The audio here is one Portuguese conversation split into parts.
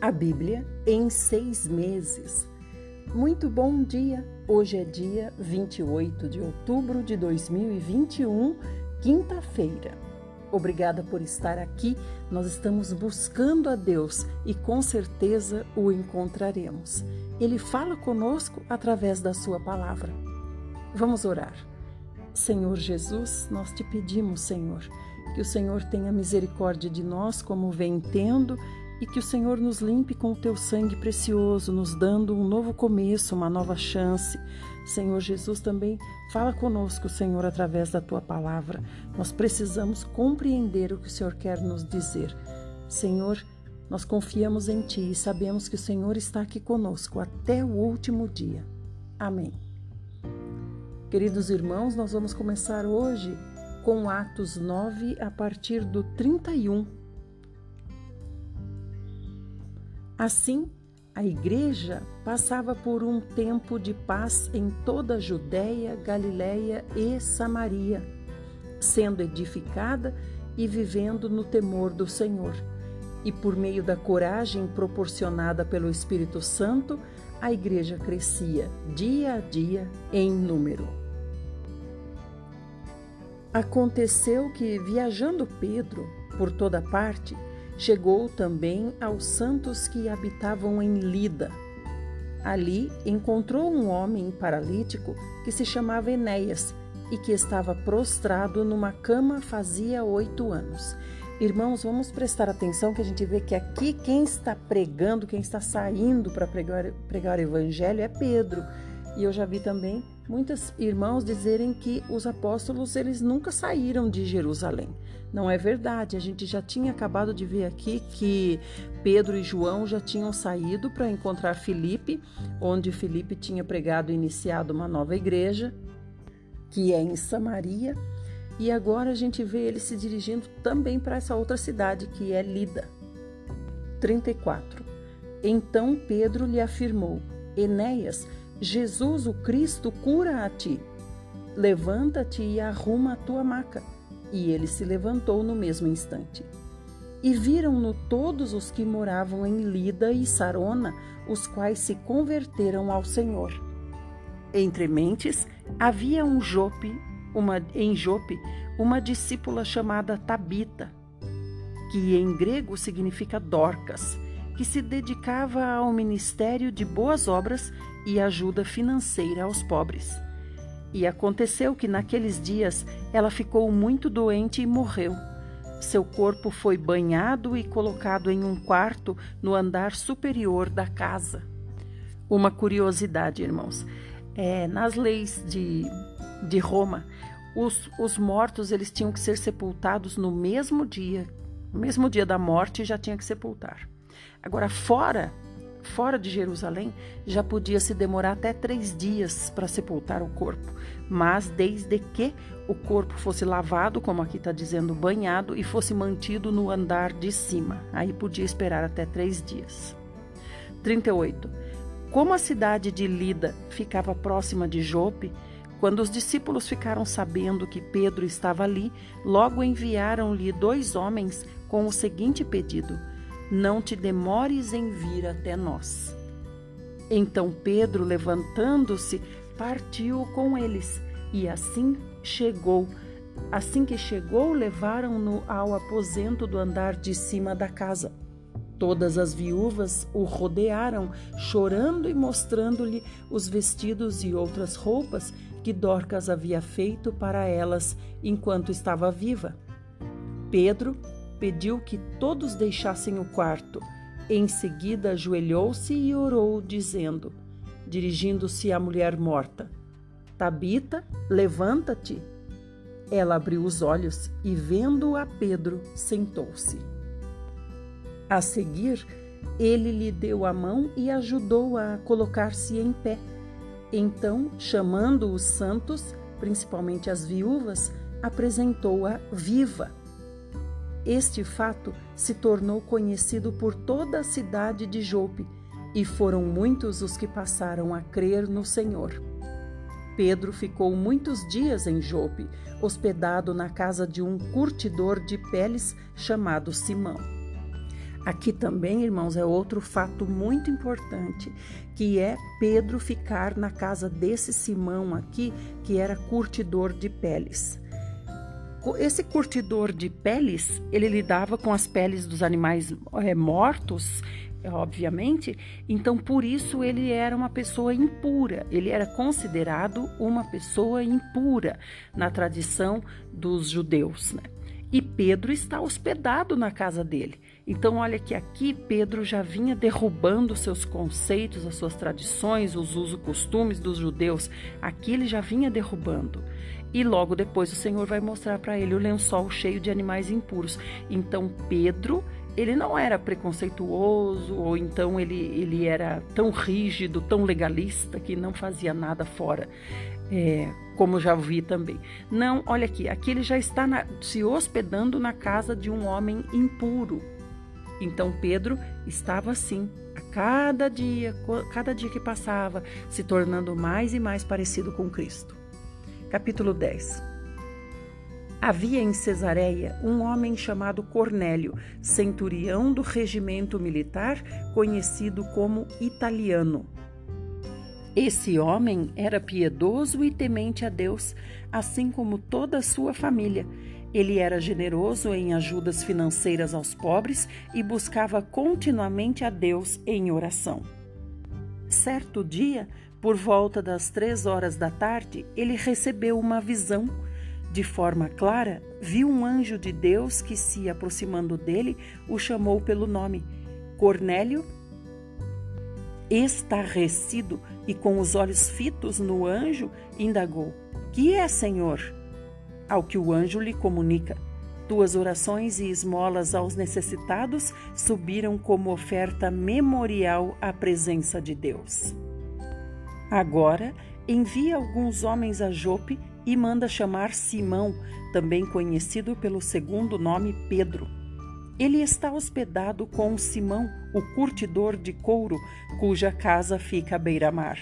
A Bíblia em seis meses. Muito bom dia! Hoje é dia 28 de outubro de 2021, quinta-feira. Obrigada por estar aqui. Nós estamos buscando a Deus e com certeza o encontraremos. Ele fala conosco através da Sua palavra. Vamos orar. Senhor Jesus, nós te pedimos, Senhor, que o Senhor tenha misericórdia de nós, como vem tendo e que o Senhor nos limpe com o teu sangue precioso, nos dando um novo começo, uma nova chance. Senhor Jesus, também fala conosco, Senhor, através da tua palavra. Nós precisamos compreender o que o Senhor quer nos dizer. Senhor, nós confiamos em ti e sabemos que o Senhor está aqui conosco até o último dia. Amém. Queridos irmãos, nós vamos começar hoje com Atos 9 a partir do 31 Assim, a igreja passava por um tempo de paz em toda a Judéia, Galiléia e Samaria, sendo edificada e vivendo no temor do Senhor. E por meio da coragem proporcionada pelo Espírito Santo, a igreja crescia dia a dia em número. Aconteceu que, viajando Pedro por toda parte, Chegou também aos santos que habitavam em Lida. Ali encontrou um homem paralítico que se chamava Enéas e que estava prostrado numa cama fazia oito anos. Irmãos, vamos prestar atenção que a gente vê que aqui quem está pregando, quem está saindo para pregar, pregar o evangelho é Pedro. E eu já vi também muitos irmãos dizerem que os apóstolos eles nunca saíram de Jerusalém. Não é verdade. A gente já tinha acabado de ver aqui que Pedro e João já tinham saído para encontrar Filipe, onde Filipe tinha pregado e iniciado uma nova igreja, que é em Samaria. E agora a gente vê ele se dirigindo também para essa outra cidade, que é Lida. 34. Então Pedro lhe afirmou: Enéas, Jesus o Cristo cura a ti. Levanta-te e arruma a tua maca. E ele se levantou no mesmo instante. E viram-no todos os que moravam em Lida e Sarona, os quais se converteram ao Senhor. Entre mentes havia um Jope, uma, em Jope uma discípula chamada Tabita, que em grego significa Dorcas, que se dedicava ao ministério de boas obras e ajuda financeira aos pobres. E aconteceu que naqueles dias ela ficou muito doente e morreu. Seu corpo foi banhado e colocado em um quarto no andar superior da casa. Uma curiosidade, irmãos, é, nas leis de, de Roma, os, os mortos eles tinham que ser sepultados no mesmo dia, no mesmo dia da morte já tinha que sepultar. Agora, fora fora de Jerusalém, já podia se demorar até três dias para sepultar o corpo, mas desde que o corpo fosse lavado, como aqui está dizendo, banhado, e fosse mantido no andar de cima. Aí podia esperar até três dias. 38. Como a cidade de Lida ficava próxima de Jope, quando os discípulos ficaram sabendo que Pedro estava ali, logo enviaram-lhe dois homens com o seguinte pedido: não te demores em vir até nós. Então Pedro, levantando-se, partiu com eles, e assim chegou. Assim que chegou, levaram-no ao aposento do andar de cima da casa. Todas as viúvas o rodearam, chorando e mostrando-lhe os vestidos e outras roupas que Dorcas havia feito para elas enquanto estava viva. Pedro pediu que todos deixassem o quarto. Em seguida, ajoelhou-se e orou, dizendo, dirigindo-se à mulher morta: Tabita, levanta-te. Ela abriu os olhos e, vendo a Pedro, sentou-se. A seguir, ele lhe deu a mão e ajudou-a a colocar-se em pé. Então, chamando os santos, principalmente as viúvas, apresentou-a viva este fato se tornou conhecido por toda a cidade de Jope, e foram muitos os que passaram a crer no Senhor. Pedro ficou muitos dias em Jope, hospedado na casa de um curtidor de peles chamado Simão. Aqui também, irmãos, é outro fato muito importante, que é Pedro ficar na casa desse Simão aqui, que era curtidor de peles. Esse curtidor de peles, ele lidava com as peles dos animais é, mortos, obviamente, então por isso ele era uma pessoa impura, ele era considerado uma pessoa impura na tradição dos judeus. Né? E Pedro está hospedado na casa dele. Então, olha que aqui Pedro já vinha derrubando seus conceitos, as suas tradições, os usos costumes dos judeus. Aqui ele já vinha derrubando. E logo depois o Senhor vai mostrar para ele o lençol cheio de animais impuros. Então, Pedro, ele não era preconceituoso, ou então ele, ele era tão rígido, tão legalista, que não fazia nada fora. É, como já vi também. Não, olha aqui, aqui ele já está na, se hospedando na casa de um homem impuro, então Pedro estava assim, a cada dia, cada dia que passava, se tornando mais e mais parecido com Cristo. Capítulo 10. Havia em Cesareia um homem chamado Cornélio, centurião do regimento militar, conhecido como italiano. Esse homem era piedoso e temente a Deus, assim como toda a sua família ele era generoso em ajudas financeiras aos pobres e buscava continuamente a Deus em oração. Certo dia, por volta das três horas da tarde, ele recebeu uma visão. De forma clara, viu um anjo de Deus que, se aproximando dele, o chamou pelo nome. Cornélio, estarrecido e com os olhos fitos no anjo, indagou: Que é, Senhor? ao que o anjo lhe comunica. Tuas orações e esmolas aos necessitados subiram como oferta memorial à presença de Deus. Agora, envia alguns homens a Jope e manda chamar Simão, também conhecido pelo segundo nome Pedro. Ele está hospedado com Simão, o curtidor de couro, cuja casa fica à beira-mar.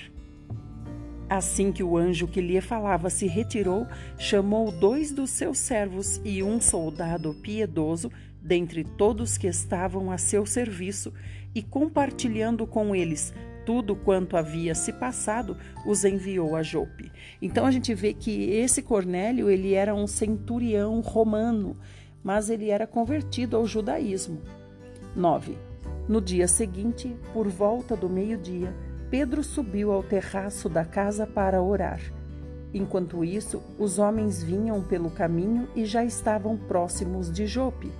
Assim que o anjo que lhe falava se retirou, chamou dois dos seus servos e um soldado piedoso dentre todos que estavam a seu serviço, e compartilhando com eles tudo quanto havia se passado, os enviou a Jope. Então a gente vê que esse Cornélio, ele era um centurião romano, mas ele era convertido ao judaísmo. 9. No dia seguinte, por volta do meio-dia, Pedro subiu ao terraço da casa para orar. Enquanto isso, os homens vinham pelo caminho e já estavam próximos de Jope.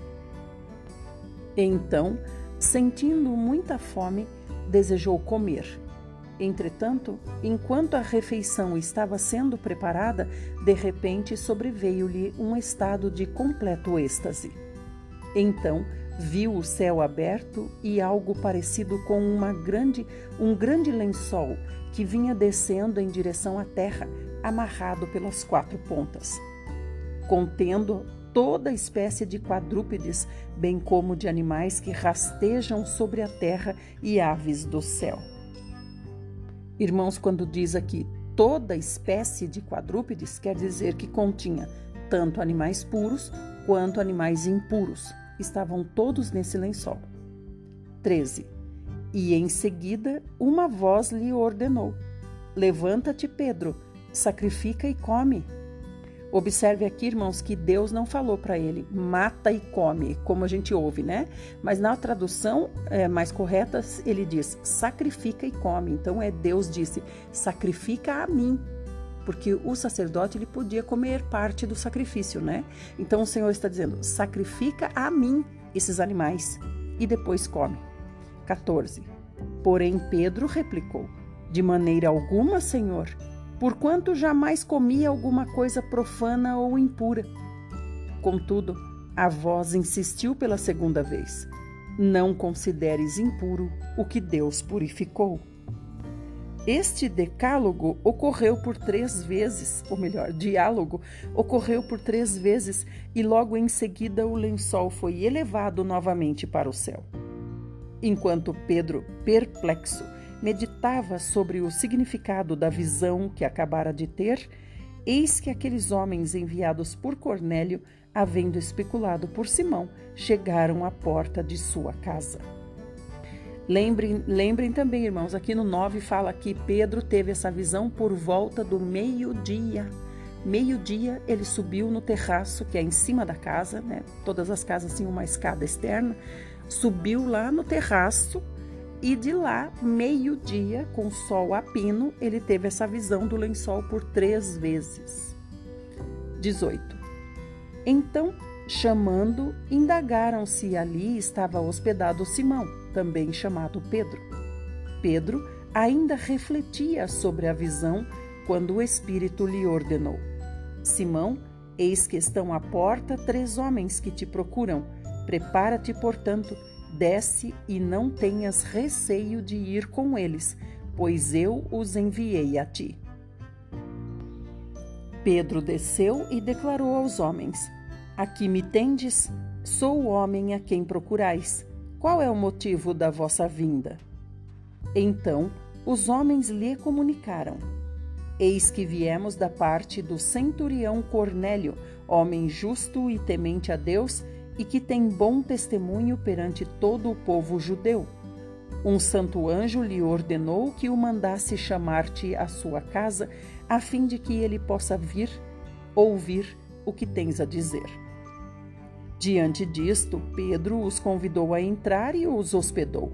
Então, sentindo muita fome, desejou comer. Entretanto, enquanto a refeição estava sendo preparada, de repente sobreveio-lhe um estado de completo êxtase. Então, viu o céu aberto e algo parecido com uma grande, um grande lençol que vinha descendo em direção à terra, amarrado pelas quatro pontas, contendo toda espécie de quadrúpedes, bem como de animais que rastejam sobre a terra e aves do céu. Irmãos, quando diz aqui toda espécie de quadrúpedes, quer dizer que continha tanto animais puros quanto animais impuros estavam todos nesse lençol. 13. E em seguida uma voz lhe ordenou: Levanta-te, Pedro, sacrifica e come. Observe aqui, irmãos, que Deus não falou para ele mata e come, como a gente ouve, né? Mas na tradução é, mais correta, ele diz sacrifica e come. Então é Deus disse sacrifica a mim, porque o sacerdote ele podia comer parte do sacrifício, né? Então o Senhor está dizendo: sacrifica a mim esses animais e depois come. 14. Porém Pedro replicou: De maneira alguma, Senhor, porquanto jamais comi alguma coisa profana ou impura. Contudo, a voz insistiu pela segunda vez: Não consideres impuro o que Deus purificou. Este decálogo ocorreu por três vezes, ou melhor, diálogo ocorreu por três vezes, e logo em seguida o lençol foi elevado novamente para o céu. Enquanto Pedro, perplexo, meditava sobre o significado da visão que acabara de ter, Eis que aqueles homens enviados por Cornélio, havendo especulado por Simão, chegaram à porta de sua casa. Lembrem, lembrem também, irmãos, aqui no 9 fala que Pedro teve essa visão por volta do meio-dia. Meio-dia ele subiu no terraço, que é em cima da casa, né? Todas as casas tinham uma escada externa. Subiu lá no terraço e de lá, meio-dia, com sol a pino, ele teve essa visão do lençol por três vezes. 18. Então, chamando, indagaram se ali estava hospedado Simão, também chamado Pedro. Pedro ainda refletia sobre a visão quando o Espírito lhe ordenou: Simão, eis que estão à porta três homens que te procuram. Prepara-te, portanto, Desce e não tenhas receio de ir com eles, pois eu os enviei a ti. Pedro desceu e declarou aos homens: Aqui me tendes, sou o homem a quem procurais. Qual é o motivo da vossa vinda? Então os homens lhe comunicaram: Eis que viemos da parte do centurião Cornélio, homem justo e temente a Deus e que tem bom testemunho perante todo o povo judeu. Um santo anjo lhe ordenou que o mandasse chamar-te à sua casa, a fim de que ele possa vir ouvir o que tens a dizer. Diante disto, Pedro os convidou a entrar e os hospedou.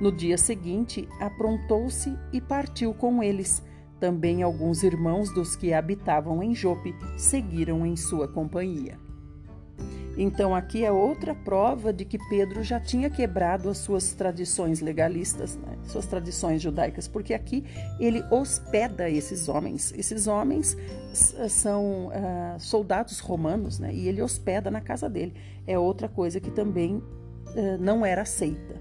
No dia seguinte, aprontou-se e partiu com eles. Também alguns irmãos dos que habitavam em Jope seguiram em sua companhia. Então, aqui é outra prova de que Pedro já tinha quebrado as suas tradições legalistas, né? suas tradições judaicas, porque aqui ele hospeda esses homens. Esses homens são uh, soldados romanos, né? e ele hospeda na casa dele. É outra coisa que também uh, não era aceita.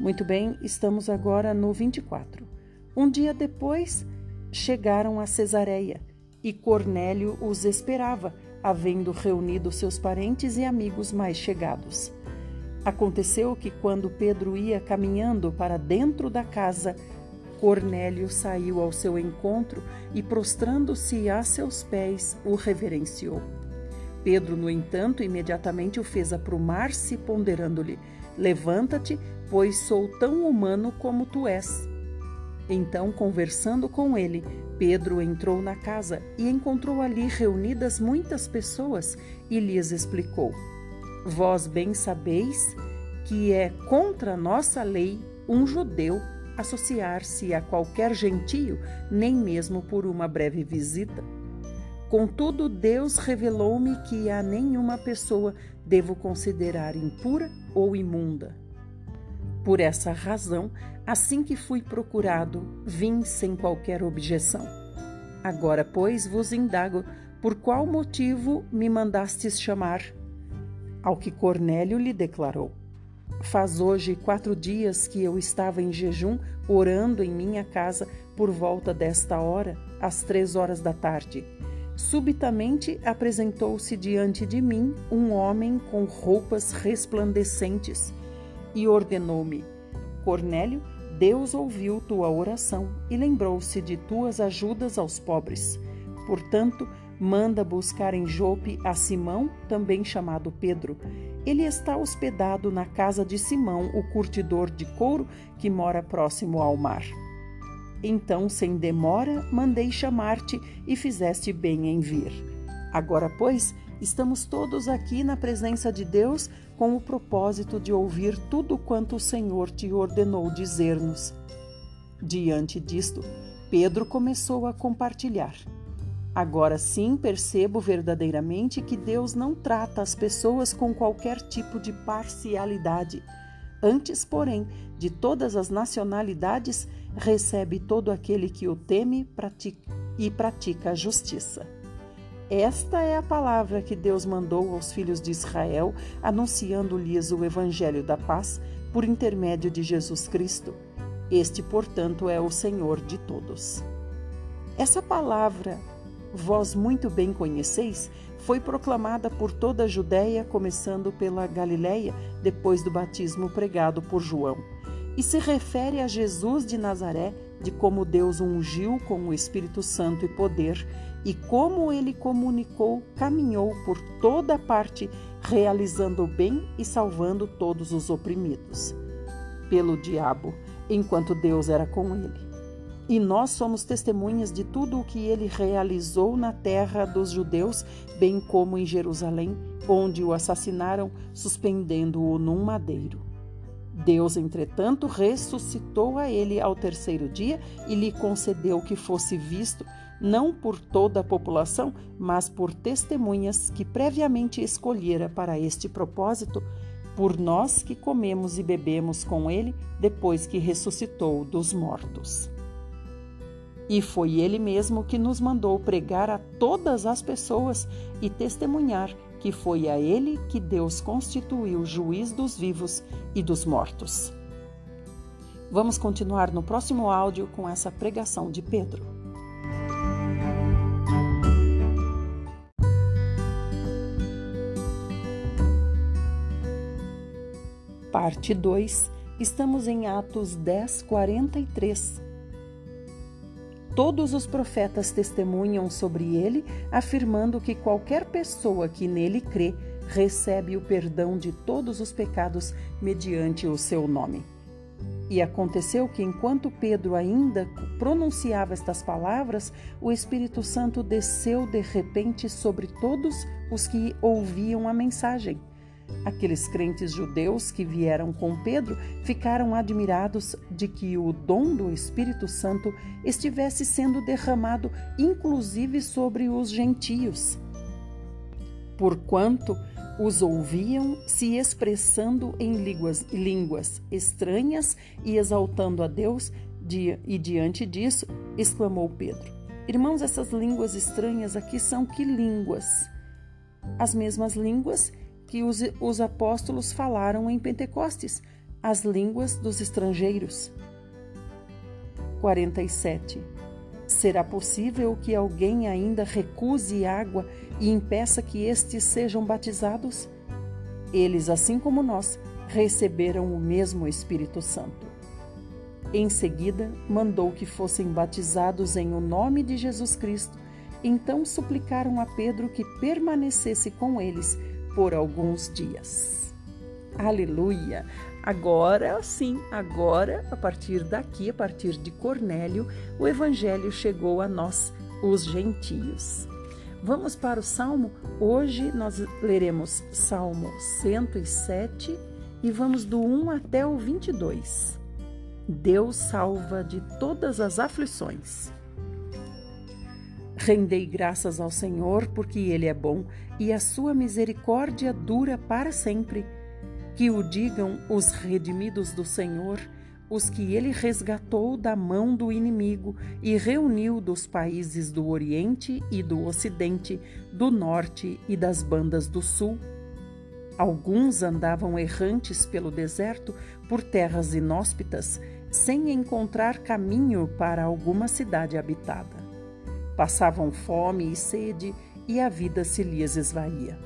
Muito bem, estamos agora no 24. Um dia depois, chegaram a Cesareia e Cornélio os esperava havendo reunido seus parentes e amigos mais chegados. Aconteceu que, quando Pedro ia caminhando para dentro da casa, Cornélio saiu ao seu encontro e, prostrando-se a seus pés, o reverenciou. Pedro, no entanto, imediatamente o fez aprumar-se, ponderando-lhe: Levanta-te, pois sou tão humano como tu és. Então, conversando com ele, Pedro entrou na casa e encontrou ali reunidas muitas pessoas e lhes explicou: Vós bem sabeis que é contra nossa lei um judeu associar-se a qualquer gentio, nem mesmo por uma breve visita. Contudo, Deus revelou-me que a nenhuma pessoa devo considerar impura ou imunda. Por essa razão, Assim que fui procurado, vim sem qualquer objeção. Agora, pois, vos indago por qual motivo me mandastes chamar? Ao que Cornélio lhe declarou: Faz hoje quatro dias que eu estava em jejum, orando em minha casa por volta desta hora, às três horas da tarde. Subitamente apresentou-se diante de mim um homem com roupas resplandecentes e ordenou-me: Cornélio, Deus ouviu tua oração e lembrou-se de tuas ajudas aos pobres. Portanto, manda buscar em Jope a Simão, também chamado Pedro. Ele está hospedado na casa de Simão, o curtidor de couro, que mora próximo ao mar. Então, sem demora, mandei chamar-te e fizeste bem em vir. Agora, pois, estamos todos aqui na presença de Deus com o propósito de ouvir tudo quanto o Senhor te ordenou dizer-nos. Diante disto, Pedro começou a compartilhar. Agora sim percebo verdadeiramente que Deus não trata as pessoas com qualquer tipo de parcialidade. Antes, porém, de todas as nacionalidades, recebe todo aquele que o teme e pratica a justiça. Esta é a palavra que Deus mandou aos filhos de Israel, anunciando-lhes o evangelho da paz por intermédio de Jesus Cristo. Este, portanto, é o Senhor de todos. Essa palavra, vós muito bem conheceis, foi proclamada por toda a Judéia, começando pela Galiléia, depois do batismo pregado por João. e se refere a Jesus de Nazaré, de como Deus ungiu com o Espírito Santo e poder, e como ele comunicou, caminhou por toda parte, realizando o bem e salvando todos os oprimidos pelo diabo, enquanto Deus era com ele. E nós somos testemunhas de tudo o que ele realizou na terra dos judeus, bem como em Jerusalém, onde o assassinaram, suspendendo-o num madeiro. Deus, entretanto, ressuscitou a ele ao terceiro dia e lhe concedeu que fosse visto, não por toda a população, mas por testemunhas que previamente escolhera para este propósito, por nós que comemos e bebemos com ele depois que ressuscitou dos mortos. E foi ele mesmo que nos mandou pregar a todas as pessoas e testemunhar que foi a ele que Deus constituiu juiz dos vivos e dos mortos. Vamos continuar no próximo áudio com essa pregação de Pedro. Parte 2, estamos em Atos 10, 43. Todos os profetas testemunham sobre ele, afirmando que qualquer pessoa que nele crê recebe o perdão de todos os pecados mediante o seu nome. E aconteceu que, enquanto Pedro ainda pronunciava estas palavras, o Espírito Santo desceu de repente sobre todos os que ouviam a mensagem. Aqueles crentes judeus que vieram com Pedro ficaram admirados de que o dom do Espírito Santo estivesse sendo derramado inclusive sobre os gentios. Porquanto os ouviam se expressando em línguas, línguas estranhas e exaltando a Deus, e diante disso exclamou Pedro: Irmãos, essas línguas estranhas aqui são que línguas? As mesmas línguas que os, os apóstolos falaram em Pentecostes, as línguas dos estrangeiros. 47. Será possível que alguém ainda recuse água e impeça que estes sejam batizados? Eles, assim como nós, receberam o mesmo Espírito Santo. Em seguida, mandou que fossem batizados em o nome de Jesus Cristo. Então suplicaram a Pedro que permanecesse com eles por alguns dias. Aleluia! Agora sim, agora, a partir daqui, a partir de Cornélio, o Evangelho chegou a nós, os gentios. Vamos para o Salmo? Hoje nós leremos Salmo 107 e vamos do 1 até o 22. Deus salva de todas as aflições. Rendei graças ao Senhor, porque Ele é bom e a sua misericórdia dura para sempre. Que o digam os redimidos do Senhor, os que ele resgatou da mão do inimigo e reuniu dos países do Oriente e do Ocidente, do Norte e das bandas do Sul. Alguns andavam errantes pelo deserto, por terras inóspitas, sem encontrar caminho para alguma cidade habitada. Passavam fome e sede e a vida se lhes esvaía.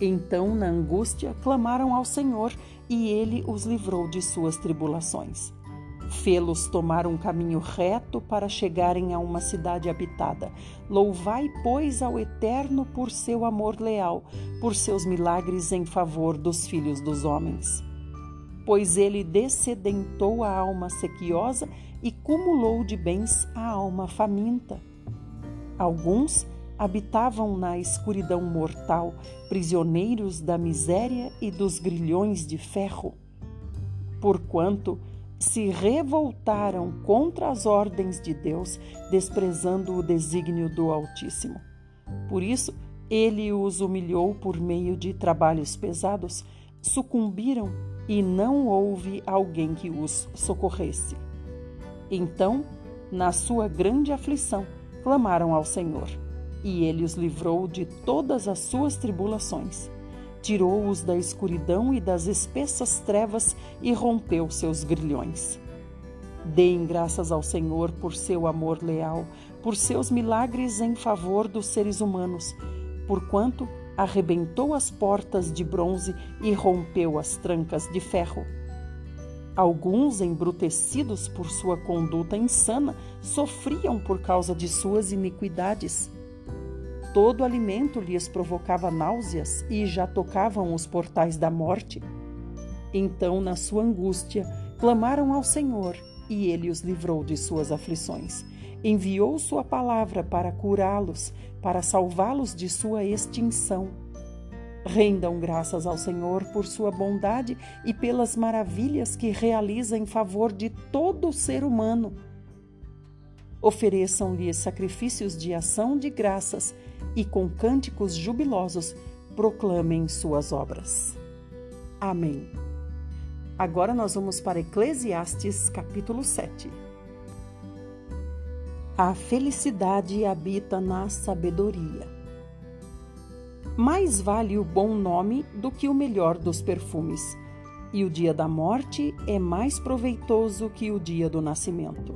Então, na angústia, clamaram ao Senhor e ele os livrou de suas tribulações. Fê-los tomar um caminho reto para chegarem a uma cidade habitada. Louvai, pois, ao Eterno por seu amor leal, por seus milagres em favor dos filhos dos homens. Pois ele descedentou a alma sequiosa e cumulou de bens a alma faminta. Alguns habitavam na escuridão mortal, prisioneiros da miséria e dos grilhões de ferro. Porquanto se revoltaram contra as ordens de Deus, desprezando o desígnio do Altíssimo. Por isso, ele os humilhou por meio de trabalhos pesados, sucumbiram e não houve alguém que os socorresse. Então, na sua grande aflição, clamaram ao Senhor, e ele os livrou de todas as suas tribulações. Tirou-os da escuridão e das espessas trevas e rompeu seus grilhões. Deem graças ao Senhor por seu amor leal, por seus milagres em favor dos seres humanos, porquanto arrebentou as portas de bronze e rompeu as trancas de ferro. Alguns, embrutecidos por sua conduta insana, sofriam por causa de suas iniquidades. Todo alimento lhes provocava náuseas e já tocavam os portais da morte. Então, na sua angústia, clamaram ao Senhor e ele os livrou de suas aflições. Enviou sua palavra para curá-los, para salvá-los de sua extinção. Rendam graças ao Senhor por sua bondade e pelas maravilhas que realiza em favor de todo ser humano. Ofereçam-lhe sacrifícios de ação de graças e com cânticos jubilosos proclamem suas obras. Amém. Agora nós vamos para Eclesiastes capítulo 7. A felicidade habita na sabedoria. Mais vale o bom nome do que o melhor dos perfumes, e o dia da morte é mais proveitoso que o dia do nascimento.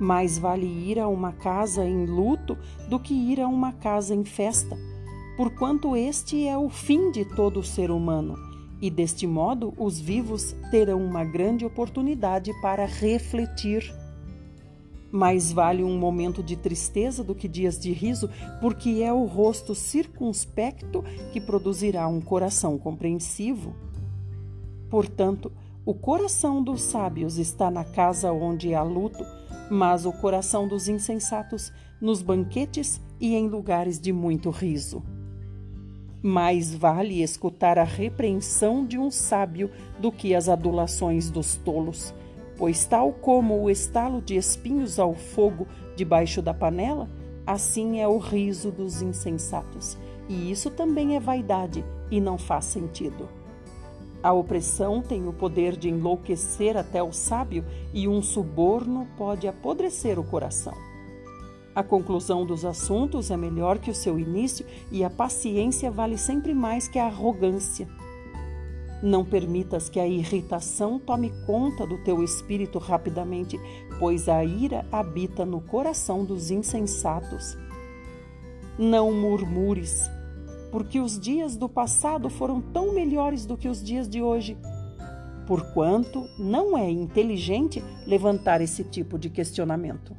Mais vale ir a uma casa em luto do que ir a uma casa em festa, porquanto este é o fim de todo ser humano, e deste modo os vivos terão uma grande oportunidade para refletir. Mais vale um momento de tristeza do que dias de riso, porque é o rosto circunspecto que produzirá um coração compreensivo. Portanto, o coração dos sábios está na casa onde há luto, mas o coração dos insensatos nos banquetes e em lugares de muito riso. Mais vale escutar a repreensão de um sábio do que as adulações dos tolos, pois, tal como o estalo de espinhos ao fogo debaixo da panela, assim é o riso dos insensatos. E isso também é vaidade e não faz sentido. A opressão tem o poder de enlouquecer até o sábio e um suborno pode apodrecer o coração. A conclusão dos assuntos é melhor que o seu início e a paciência vale sempre mais que a arrogância. Não permitas que a irritação tome conta do teu espírito rapidamente, pois a ira habita no coração dos insensatos. Não murmures, porque os dias do passado foram tão melhores do que os dias de hoje. Porquanto não é inteligente levantar esse tipo de questionamento.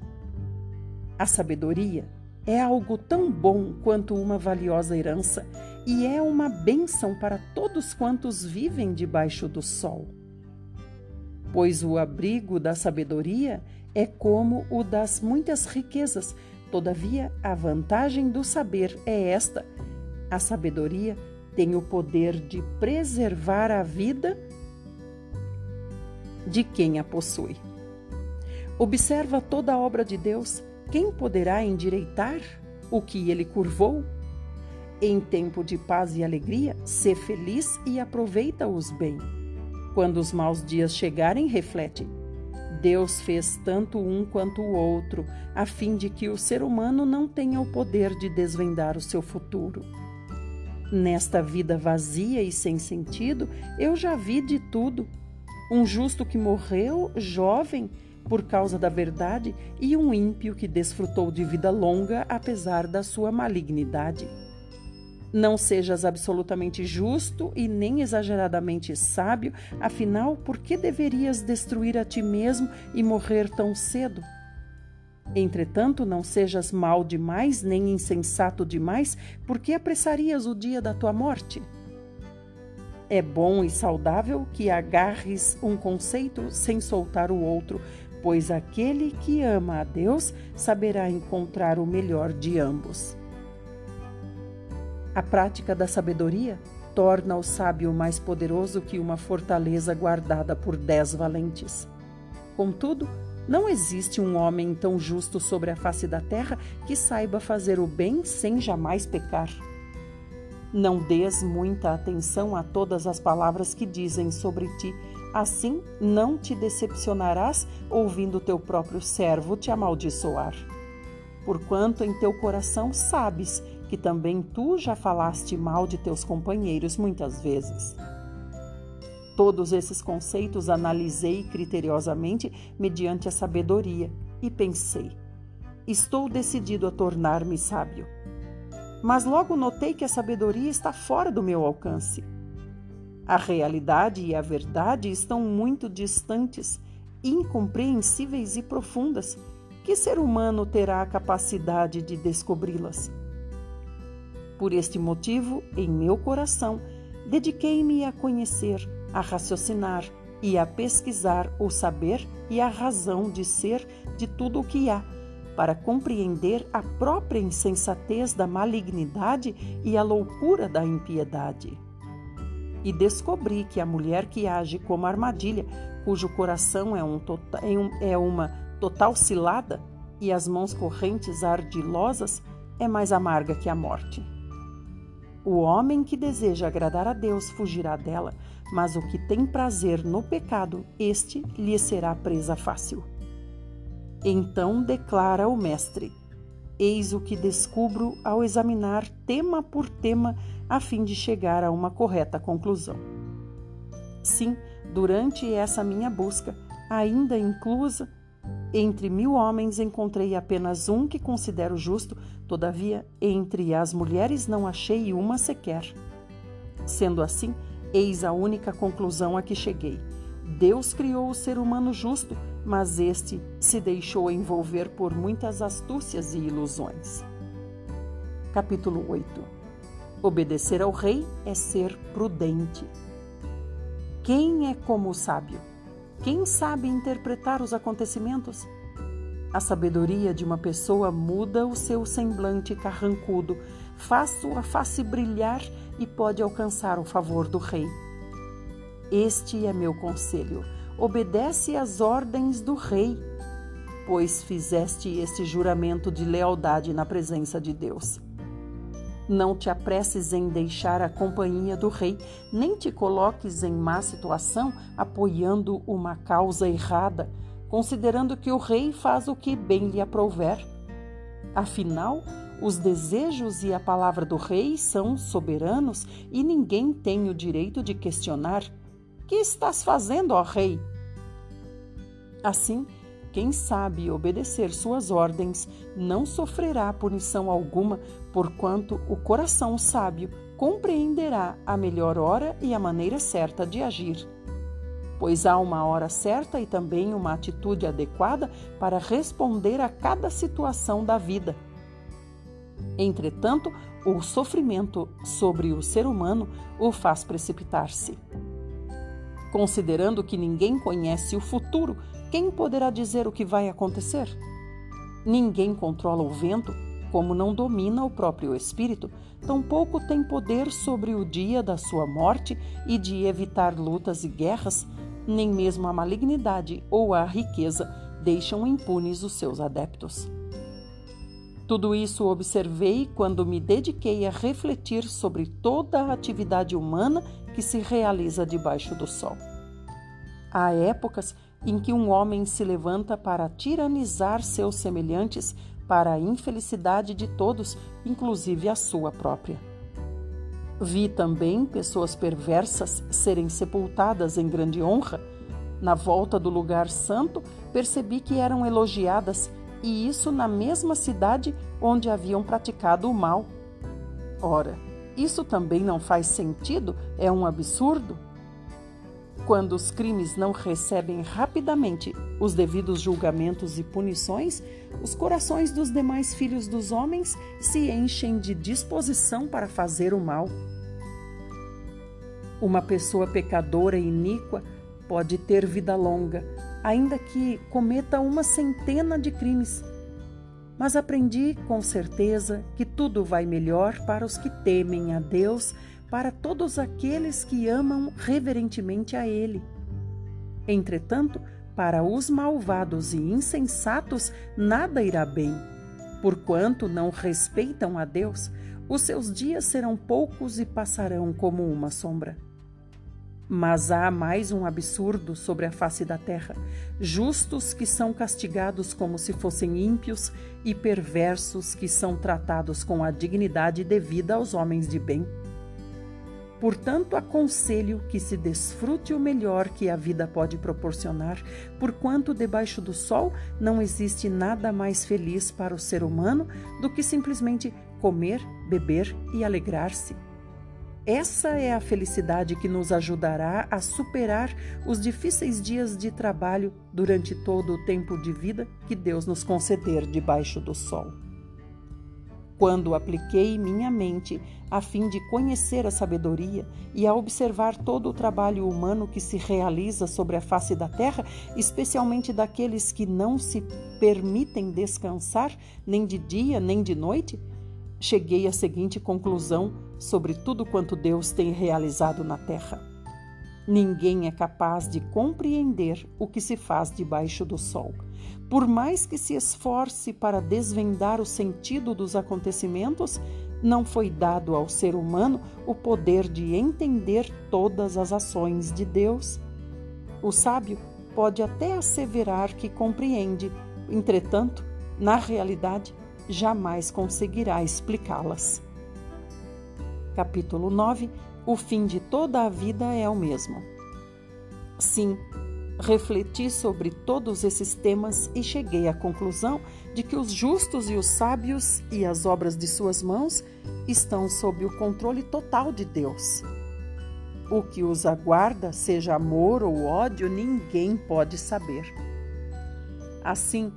A sabedoria é algo tão bom quanto uma valiosa herança e é uma bênção para todos quantos vivem debaixo do sol. Pois o abrigo da sabedoria é como o das muitas riquezas, todavia a vantagem do saber é esta a sabedoria tem o poder de preservar a vida de quem a possui. Observa toda a obra de Deus. Quem poderá endireitar o que ele curvou? Em tempo de paz e alegria, sê feliz e aproveita-os bem. Quando os maus dias chegarem, reflete. Deus fez tanto um quanto o outro, a fim de que o ser humano não tenha o poder de desvendar o seu futuro. Nesta vida vazia e sem sentido, eu já vi de tudo. Um justo que morreu jovem por causa da verdade e um ímpio que desfrutou de vida longa apesar da sua malignidade. Não sejas absolutamente justo e nem exageradamente sábio, afinal, por que deverias destruir a ti mesmo e morrer tão cedo? Entretanto, não sejas mal demais, nem insensato demais, porque apressarias o dia da tua morte. É bom e saudável que agarres um conceito sem soltar o outro, pois aquele que ama a Deus saberá encontrar o melhor de ambos. A prática da sabedoria torna o sábio mais poderoso que uma fortaleza guardada por dez valentes. Contudo, não existe um homem tão justo sobre a face da terra que saiba fazer o bem sem jamais pecar. Não des muita atenção a todas as palavras que dizem sobre ti, assim não te decepcionarás ouvindo teu próprio servo te amaldiçoar. Porquanto em teu coração sabes que também tu já falaste mal de teus companheiros muitas vezes. Todos esses conceitos analisei criteriosamente mediante a sabedoria e pensei: estou decidido a tornar-me sábio. Mas logo notei que a sabedoria está fora do meu alcance. A realidade e a verdade estão muito distantes, incompreensíveis e profundas. Que ser humano terá a capacidade de descobri-las? Por este motivo, em meu coração, dediquei-me a conhecer, a raciocinar e a pesquisar o saber e a razão de ser de tudo o que há, para compreender a própria insensatez da malignidade e a loucura da impiedade. E descobri que a mulher que age como armadilha, cujo coração é, um tota-, é, é uma total cilada e as mãos correntes ardilosas, é mais amarga que a morte. O homem que deseja agradar a Deus fugirá dela, mas o que tem prazer no pecado, este lhe será presa fácil. Então declara o Mestre: Eis o que descubro ao examinar tema por tema a fim de chegar a uma correta conclusão. Sim, durante essa minha busca, ainda inclusa entre mil homens encontrei apenas um que considero justo, todavia, entre as mulheres não achei uma sequer. Sendo assim, eis a única conclusão a que cheguei. Deus criou o ser humano justo, mas este se deixou envolver por muitas astúcias e ilusões. Capítulo 8 Obedecer ao rei é ser prudente. Quem é como o sábio? Quem sabe interpretar os acontecimentos? A sabedoria de uma pessoa muda o seu semblante carrancudo, faz sua face brilhar e pode alcançar o favor do rei. Este é meu conselho: obedece às ordens do rei, pois fizeste este juramento de lealdade na presença de Deus. Não te apresses em deixar a companhia do rei, nem te coloques em má situação apoiando uma causa errada, considerando que o rei faz o que bem lhe aprouver. Afinal, os desejos e a palavra do rei são soberanos e ninguém tem o direito de questionar: Que estás fazendo, ó rei? Assim, quem sabe obedecer suas ordens não sofrerá punição alguma, porquanto o coração sábio compreenderá a melhor hora e a maneira certa de agir. Pois há uma hora certa e também uma atitude adequada para responder a cada situação da vida. Entretanto, o sofrimento sobre o ser humano o faz precipitar-se. Considerando que ninguém conhece o futuro, quem poderá dizer o que vai acontecer? Ninguém controla o vento, como não domina o próprio espírito, tampouco tem poder sobre o dia da sua morte e de evitar lutas e guerras, nem mesmo a malignidade ou a riqueza deixam impunes os seus adeptos. Tudo isso observei quando me dediquei a refletir sobre toda a atividade humana que se realiza debaixo do sol. Há épocas em que um homem se levanta para tiranizar seus semelhantes para a infelicidade de todos, inclusive a sua própria. Vi também pessoas perversas serem sepultadas em grande honra. Na volta do lugar santo, percebi que eram elogiadas, e isso na mesma cidade onde haviam praticado o mal. Ora, isso também não faz sentido? É um absurdo? Quando os crimes não recebem rapidamente os devidos julgamentos e punições, os corações dos demais filhos dos homens se enchem de disposição para fazer o mal. Uma pessoa pecadora e iníqua pode ter vida longa, ainda que cometa uma centena de crimes. Mas aprendi com certeza que tudo vai melhor para os que temem a Deus para todos aqueles que amam reverentemente a Ele. Entretanto, para os malvados e insensatos nada irá bem. Porquanto não respeitam a Deus, os seus dias serão poucos e passarão como uma sombra. Mas há mais um absurdo sobre a face da terra: justos que são castigados como se fossem ímpios e perversos que são tratados com a dignidade devida aos homens de bem. Portanto, aconselho que se desfrute o melhor que a vida pode proporcionar, porquanto debaixo do sol não existe nada mais feliz para o ser humano do que simplesmente comer, beber e alegrar-se. Essa é a felicidade que nos ajudará a superar os difíceis dias de trabalho durante todo o tempo de vida que Deus nos conceder debaixo do sol. Quando apliquei minha mente a fim de conhecer a sabedoria e a observar todo o trabalho humano que se realiza sobre a face da terra, especialmente daqueles que não se permitem descansar nem de dia nem de noite, cheguei à seguinte conclusão sobre tudo quanto Deus tem realizado na terra. Ninguém é capaz de compreender o que se faz debaixo do sol. Por mais que se esforce para desvendar o sentido dos acontecimentos, não foi dado ao ser humano o poder de entender todas as ações de Deus. O sábio pode até asseverar que compreende, entretanto, na realidade, jamais conseguirá explicá-las. Capítulo 9 O fim de toda a vida é o mesmo. Sim, refleti sobre todos esses temas e cheguei à conclusão de que os justos e os sábios e as obras de suas mãos estão sob o controle total de Deus. O que os aguarda, seja amor ou ódio, ninguém pode saber. Assim,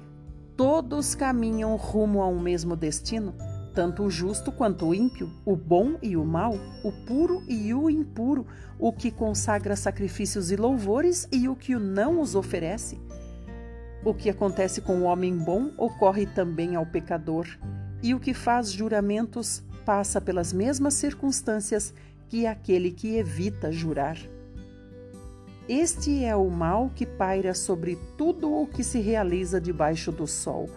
todos caminham rumo a um mesmo destino, tanto o justo quanto o ímpio, o bom e o mal, o puro e o impuro, o que consagra sacrifícios e louvores e o que não os oferece. O que acontece com o homem bom ocorre também ao pecador, e o que faz juramentos passa pelas mesmas circunstâncias que aquele que evita jurar. Este é o mal que paira sobre tudo o que se realiza debaixo do sol.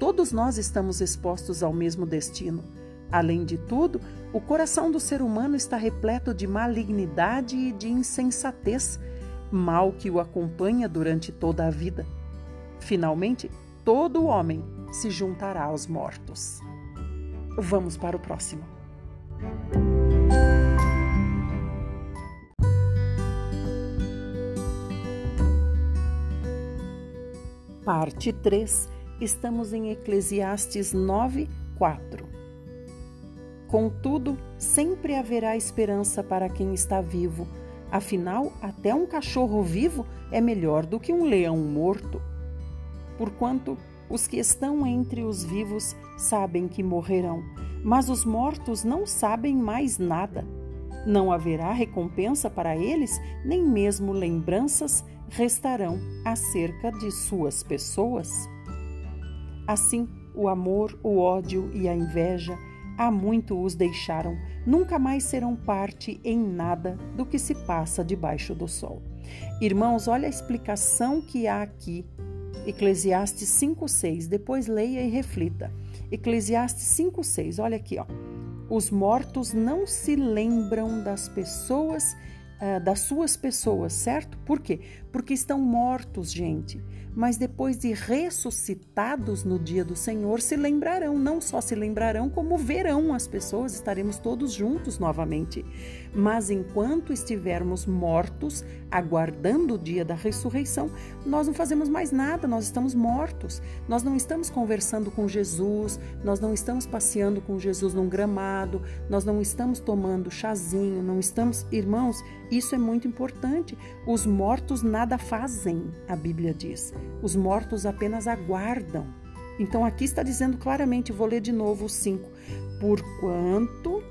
Todos nós estamos expostos ao mesmo destino. Além de tudo, o coração do ser humano está repleto de malignidade e de insensatez, mal que o acompanha durante toda a vida. Finalmente, todo homem se juntará aos mortos. Vamos para o próximo. Parte 3, estamos em Eclesiastes 9, 4. Contudo, sempre haverá esperança para quem está vivo. Afinal, até um cachorro vivo é melhor do que um leão morto. Porquanto os que estão entre os vivos sabem que morrerão, mas os mortos não sabem mais nada. Não haverá recompensa para eles, nem mesmo lembranças restarão acerca de suas pessoas? Assim, o amor, o ódio e a inveja há muito os deixaram, nunca mais serão parte em nada do que se passa debaixo do sol. Irmãos, olha a explicação que há aqui. Eclesiastes 5:6. Depois leia e reflita. Eclesiastes 5:6. Olha aqui, ó. Os mortos não se lembram das pessoas uh, das suas pessoas, certo? Por quê? Porque estão mortos, gente. Mas depois de ressuscitados no dia do Senhor, se lembrarão, não só se lembrarão, como verão as pessoas, estaremos todos juntos novamente. Mas enquanto estivermos mortos, aguardando o dia da ressurreição, nós não fazemos mais nada, nós estamos mortos. Nós não estamos conversando com Jesus, nós não estamos passeando com Jesus num gramado, nós não estamos tomando chazinho, não estamos. Irmãos, isso é muito importante. Os mortos nada fazem, a Bíblia diz. Os mortos apenas aguardam. Então aqui está dizendo claramente, vou ler de novo o 5. Porquanto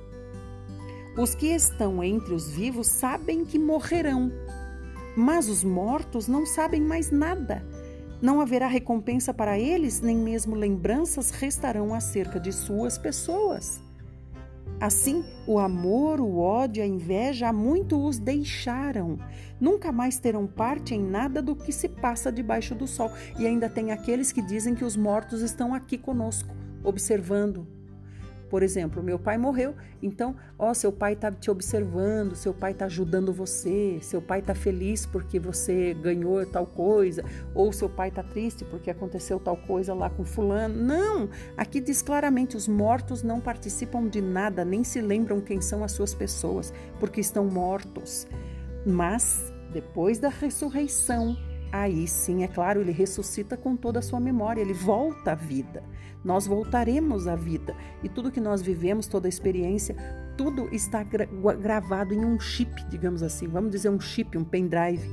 os que estão entre os vivos sabem que morrerão, mas os mortos não sabem mais nada. Não haverá recompensa para eles, nem mesmo lembranças restarão acerca de suas pessoas. Assim, o amor, o ódio, a inveja, há muito os deixaram. Nunca mais terão parte em nada do que se passa debaixo do sol. E ainda tem aqueles que dizem que os mortos estão aqui conosco, observando, por exemplo, meu pai morreu, então, ó, seu pai está te observando, seu pai está ajudando você, seu pai está feliz porque você ganhou tal coisa, ou seu pai está triste porque aconteceu tal coisa lá com fulano. Não! Aqui diz claramente: os mortos não participam de nada, nem se lembram quem são as suas pessoas, porque estão mortos. Mas, depois da ressurreição, Aí sim, é claro, ele ressuscita com toda a sua memória, ele volta à vida. Nós voltaremos à vida e tudo que nós vivemos, toda a experiência, tudo está gra gravado em um chip, digamos assim, vamos dizer um chip, um pendrive,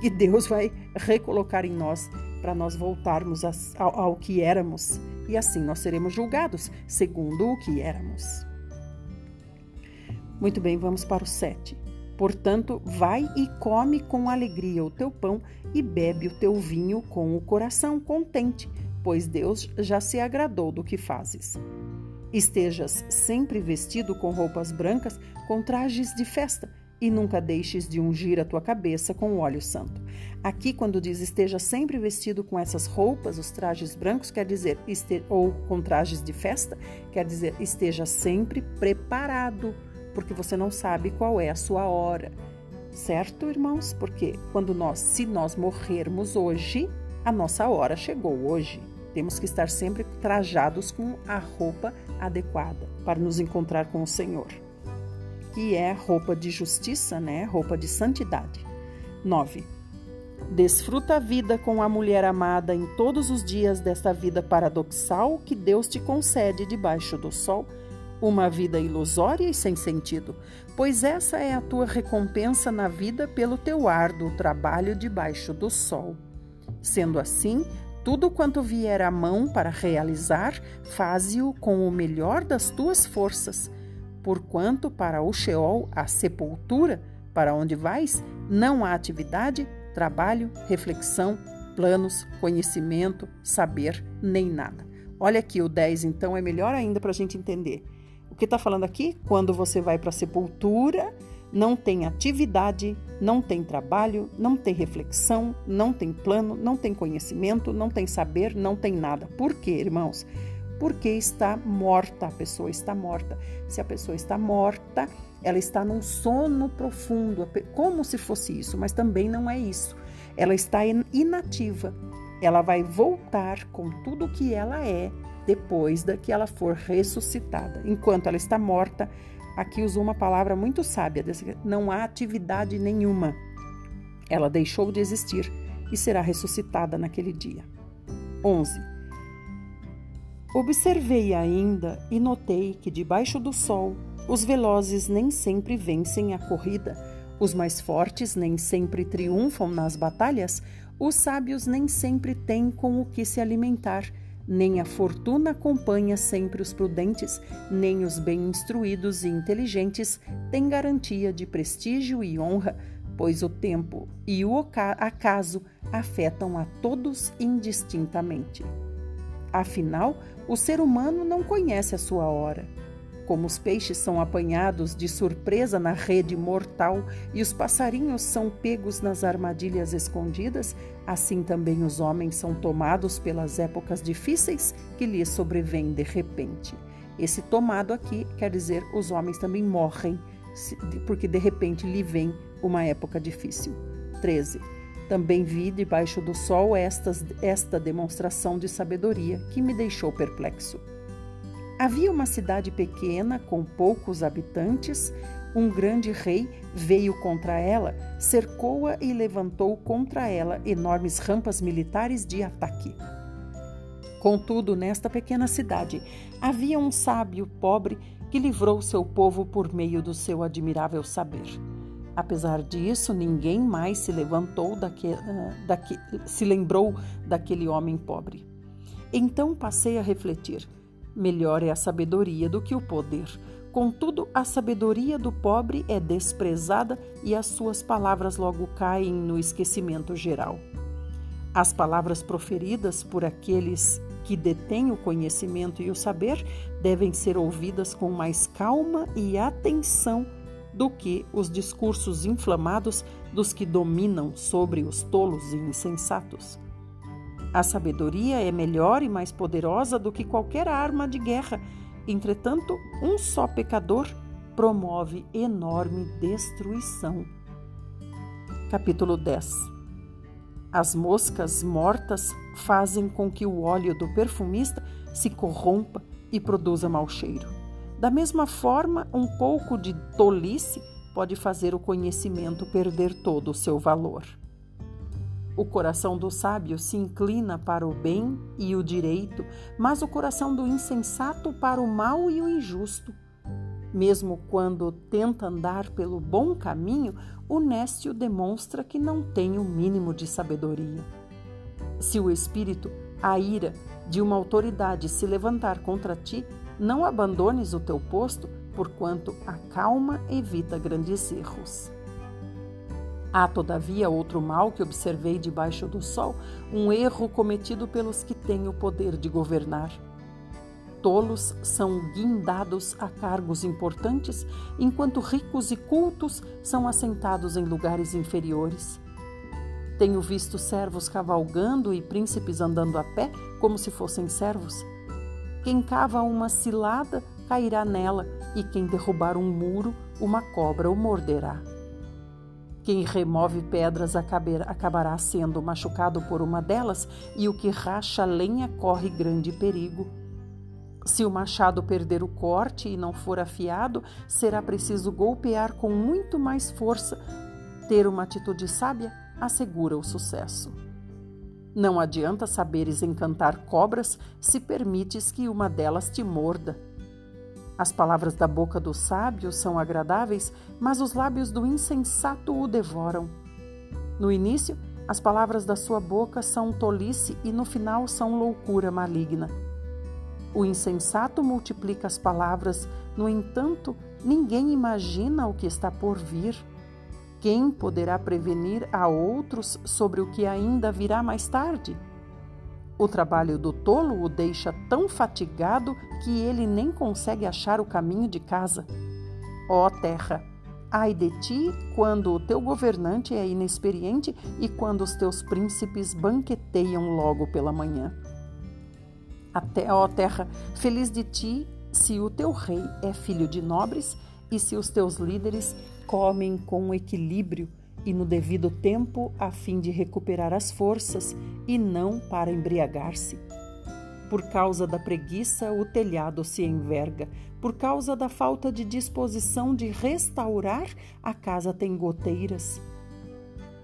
que Deus vai recolocar em nós para nós voltarmos ao, ao que éramos e assim nós seremos julgados segundo o que éramos. Muito bem, vamos para o 7. Portanto, vai e come com alegria o teu pão e bebe o teu vinho com o coração contente, pois Deus já se agradou do que fazes. Estejas sempre vestido com roupas brancas, com trajes de festa, e nunca deixes de ungir a tua cabeça com óleo santo. Aqui, quando diz esteja sempre vestido com essas roupas, os trajes brancos, quer dizer, ou com trajes de festa, quer dizer, esteja sempre preparado, porque você não sabe qual é a sua hora. Certo, irmãos? Porque quando nós, se nós morrermos hoje, a nossa hora chegou hoje. Temos que estar sempre trajados com a roupa adequada para nos encontrar com o Senhor, que é roupa de justiça, né? Roupa de santidade. 9. Desfruta a vida com a mulher amada em todos os dias desta vida paradoxal que Deus te concede debaixo do sol, uma vida ilusória e sem sentido, pois essa é a tua recompensa na vida pelo teu árduo trabalho debaixo do sol. Sendo assim, tudo quanto vier à mão para realizar, faze-o com o melhor das tuas forças, porquanto para o Sheol, a sepultura, para onde vais, não há atividade, trabalho, reflexão, planos, conhecimento, saber, nem nada. Olha aqui, o 10 então é melhor ainda para a gente entender. Que está falando aqui? Quando você vai para a sepultura, não tem atividade, não tem trabalho, não tem reflexão, não tem plano, não tem conhecimento, não tem saber, não tem nada. Por quê, irmãos? Porque está morta, a pessoa está morta. Se a pessoa está morta, ela está num sono profundo, como se fosse isso, mas também não é isso. Ela está inativa. Ela vai voltar com tudo o que ela é depois da que ela for ressuscitada. Enquanto ela está morta, aqui usou uma palavra muito sábia: não há atividade nenhuma. Ela deixou de existir e será ressuscitada naquele dia. 11. Observei ainda e notei que debaixo do sol os velozes nem sempre vencem a corrida, os mais fortes nem sempre triunfam nas batalhas, os sábios nem sempre têm com o que se alimentar nem a fortuna acompanha sempre os prudentes, nem os bem instruídos e inteligentes têm garantia de prestígio e honra, pois o tempo e o acaso afetam a todos indistintamente. Afinal, o ser humano não conhece a sua hora. Como os peixes são apanhados de surpresa na rede mortal e os passarinhos são pegos nas armadilhas escondidas, assim também os homens são tomados pelas épocas difíceis que lhes sobrevêm de repente. Esse tomado aqui quer dizer os homens também morrem, porque de repente lhe vem uma época difícil. 13. Também vi debaixo do sol esta demonstração de sabedoria que me deixou perplexo. Havia uma cidade pequena com poucos habitantes. Um grande rei veio contra ela, cercou-a e levantou contra ela enormes rampas militares de ataque. Contudo, nesta pequena cidade havia um sábio pobre que livrou seu povo por meio do seu admirável saber. Apesar disso, ninguém mais se levantou daquele, ah, daquele, se lembrou daquele homem pobre. Então passei a refletir. Melhor é a sabedoria do que o poder. Contudo, a sabedoria do pobre é desprezada e as suas palavras logo caem no esquecimento geral. As palavras proferidas por aqueles que detêm o conhecimento e o saber devem ser ouvidas com mais calma e atenção do que os discursos inflamados dos que dominam sobre os tolos e insensatos. A sabedoria é melhor e mais poderosa do que qualquer arma de guerra. Entretanto, um só pecador promove enorme destruição. Capítulo 10 As moscas mortas fazem com que o óleo do perfumista se corrompa e produza mau cheiro. Da mesma forma, um pouco de tolice pode fazer o conhecimento perder todo o seu valor. O coração do sábio se inclina para o bem e o direito, mas o coração do insensato para o mal e o injusto. Mesmo quando tenta andar pelo bom caminho, o nécio demonstra que não tem o mínimo de sabedoria. Se o espírito, a ira de uma autoridade se levantar contra ti, não abandones o teu posto, porquanto a calma evita grandes erros. Há, todavia, outro mal que observei debaixo do sol, um erro cometido pelos que têm o poder de governar tolos são guindados a cargos importantes, enquanto ricos e cultos são assentados em lugares inferiores. Tenho visto servos cavalgando e príncipes andando a pé como se fossem servos. Quem cava uma cilada cairá nela, e quem derrubar um muro, uma cobra o morderá. Quem remove pedras acabará sendo machucado por uma delas, e o que racha lenha corre grande perigo. Se o machado perder o corte e não for afiado, será preciso golpear com muito mais força. Ter uma atitude sábia assegura o sucesso. Não adianta saberes encantar cobras se permites que uma delas te morda. As palavras da boca do sábio são agradáveis, mas os lábios do insensato o devoram. No início, as palavras da sua boca são tolice e no final são loucura maligna. O insensato multiplica as palavras, no entanto, ninguém imagina o que está por vir. Quem poderá prevenir a outros sobre o que ainda virá mais tarde? O trabalho do tolo o deixa tão fatigado que ele nem consegue achar o caminho de casa. Ó terra, ai de ti quando o teu governante é inexperiente e quando os teus príncipes banqueteiam logo pela manhã. Até, ó terra, feliz de ti se o teu rei é filho de nobres e se os teus líderes comem com equilíbrio e no devido tempo, a fim de recuperar as forças e não para embriagar-se. Por causa da preguiça, o telhado se enverga. Por causa da falta de disposição de restaurar, a casa tem goteiras.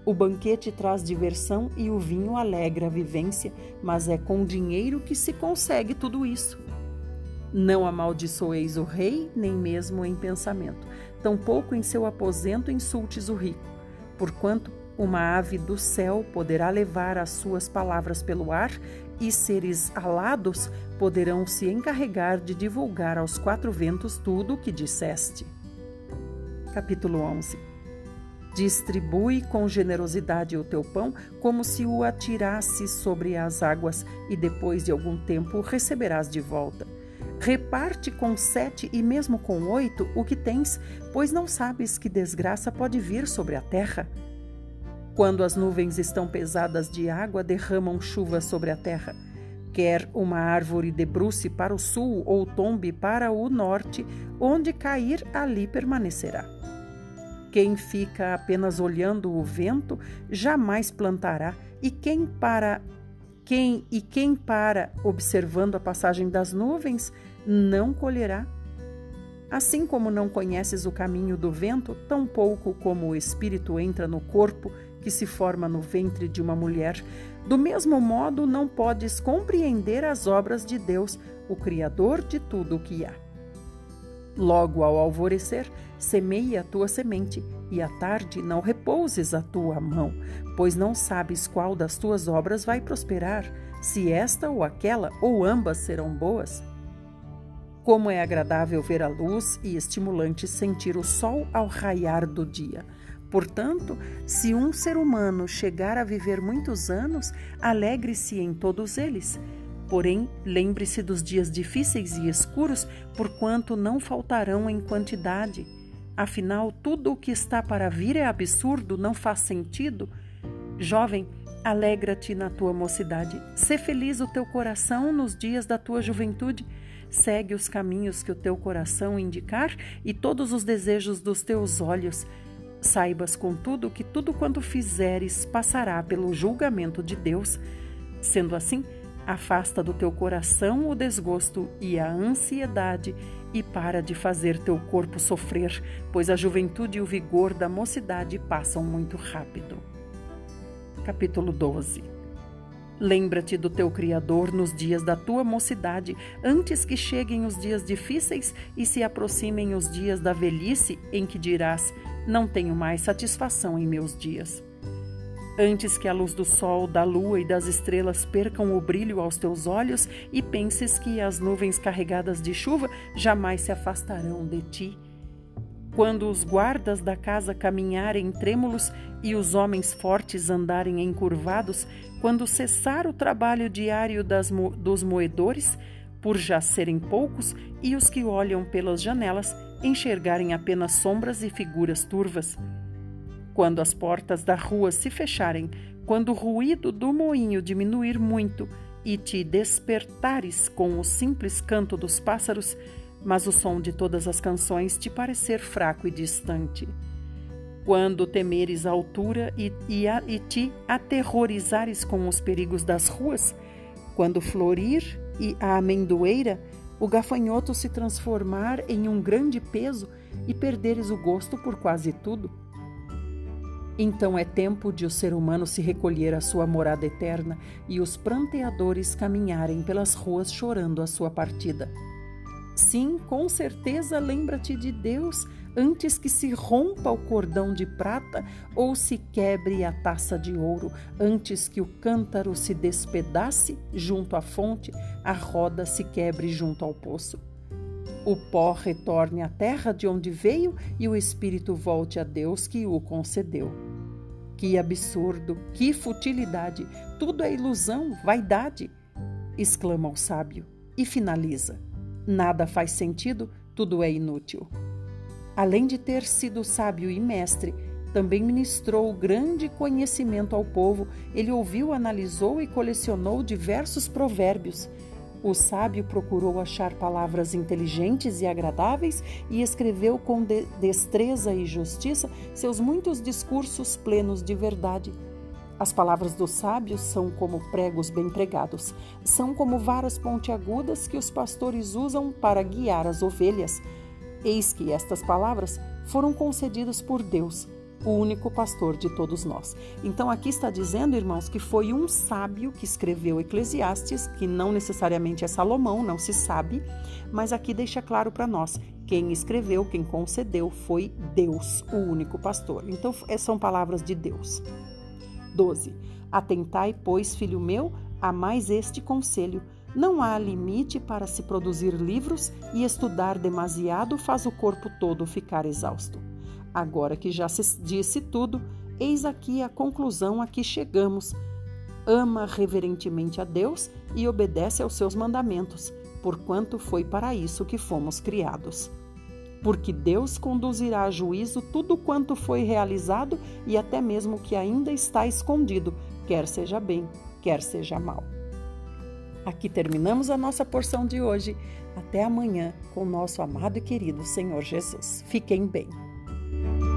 O banquete traz diversão e o vinho alegra a vivência, mas é com dinheiro que se consegue tudo isso. Não amaldiçoeis o rei, nem mesmo em pensamento, tampouco em seu aposento insultes o rico, porquanto uma ave do céu poderá levar as suas palavras pelo ar e seres alados poderão se encarregar de divulgar aos quatro ventos tudo o que disseste. Capítulo 11 Distribui com generosidade o teu pão, como se o atirasse sobre as águas, e depois de algum tempo receberás de volta. Reparte com sete e mesmo com oito o que tens, pois não sabes que desgraça pode vir sobre a terra. Quando as nuvens estão pesadas de água, derramam chuva sobre a terra. Quer uma árvore debruce para o sul ou tombe para o norte, onde cair, ali permanecerá. Quem fica apenas olhando o vento jamais plantará, e quem para quem e quem para observando a passagem das nuvens não colherá. Assim como não conheces o caminho do vento, tampouco como o espírito entra no corpo que se forma no ventre de uma mulher, do mesmo modo não podes compreender as obras de Deus, o Criador de tudo o que há. Logo ao alvorecer, semeia a tua semente, e à tarde não repouses a tua mão, pois não sabes qual das tuas obras vai prosperar, se esta ou aquela ou ambas serão boas. Como é agradável ver a luz e estimulante sentir o sol ao raiar do dia. Portanto, se um ser humano chegar a viver muitos anos, alegre-se em todos eles Porém, lembre-se dos dias difíceis e escuros, porquanto não faltarão em quantidade. Afinal, tudo o que está para vir é absurdo, não faz sentido. Jovem, alegra-te na tua mocidade. Sê feliz o teu coração nos dias da tua juventude. Segue os caminhos que o teu coração indicar e todos os desejos dos teus olhos. Saibas, contudo, que tudo quanto fizeres passará pelo julgamento de Deus. Sendo assim, Afasta do teu coração o desgosto e a ansiedade e para de fazer teu corpo sofrer, pois a juventude e o vigor da mocidade passam muito rápido. Capítulo 12 Lembra-te do teu Criador nos dias da tua mocidade, antes que cheguem os dias difíceis e se aproximem os dias da velhice, em que dirás: Não tenho mais satisfação em meus dias. Antes que a luz do sol, da lua e das estrelas percam o brilho aos teus olhos e penses que as nuvens carregadas de chuva jamais se afastarão de ti quando os guardas da casa caminharem trêmulos e os homens fortes andarem encurvados, quando cessar o trabalho diário das, dos moedores, por já serem poucos, e os que olham pelas janelas enxergarem apenas sombras e figuras turvas. Quando as portas da rua se fecharem, quando o ruído do moinho diminuir muito e te despertares com o simples canto dos pássaros, mas o som de todas as canções te parecer fraco e distante. Quando temeres a altura e, e, a, e te aterrorizares com os perigos das ruas, quando florir e a amendoeira, o gafanhoto se transformar em um grande peso e perderes o gosto por quase tudo, então é tempo de o ser humano se recolher à sua morada eterna e os pranteadores caminharem pelas ruas chorando a sua partida. Sim, com certeza lembra-te de Deus antes que se rompa o cordão de prata ou se quebre a taça de ouro, antes que o cântaro se despedace junto à fonte, a roda se quebre junto ao poço. O pó retorne à terra de onde veio e o espírito volte a Deus que o concedeu. Que absurdo, que futilidade, tudo é ilusão, vaidade! exclama o sábio e finaliza. Nada faz sentido, tudo é inútil. Além de ter sido sábio e mestre, também ministrou grande conhecimento ao povo. Ele ouviu, analisou e colecionou diversos provérbios. O sábio procurou achar palavras inteligentes e agradáveis e escreveu com de destreza e justiça seus muitos discursos plenos de verdade. As palavras dos sábios são como pregos bem pregados, são como varas pontiagudas que os pastores usam para guiar as ovelhas. Eis que estas palavras foram concedidas por Deus, o único pastor de todos nós. Então aqui está dizendo, irmãos, que foi um sábio que escreveu Eclesiastes, que não necessariamente é Salomão, não se sabe, mas aqui deixa claro para nós, quem escreveu, quem concedeu foi Deus, o único pastor. Então são palavras de Deus. 12. Atentai, pois, filho meu, a mais este conselho. Não há limite para se produzir livros e estudar demasiado faz o corpo todo ficar exausto. Agora que já se disse tudo, eis aqui a conclusão a que chegamos. Ama reverentemente a Deus e obedece aos seus mandamentos, porquanto foi para isso que fomos criados porque Deus conduzirá a juízo tudo quanto foi realizado e até mesmo o que ainda está escondido, quer seja bem, quer seja mal. Aqui terminamos a nossa porção de hoje. Até amanhã com o nosso amado e querido Senhor Jesus. Fiquem bem. Bye.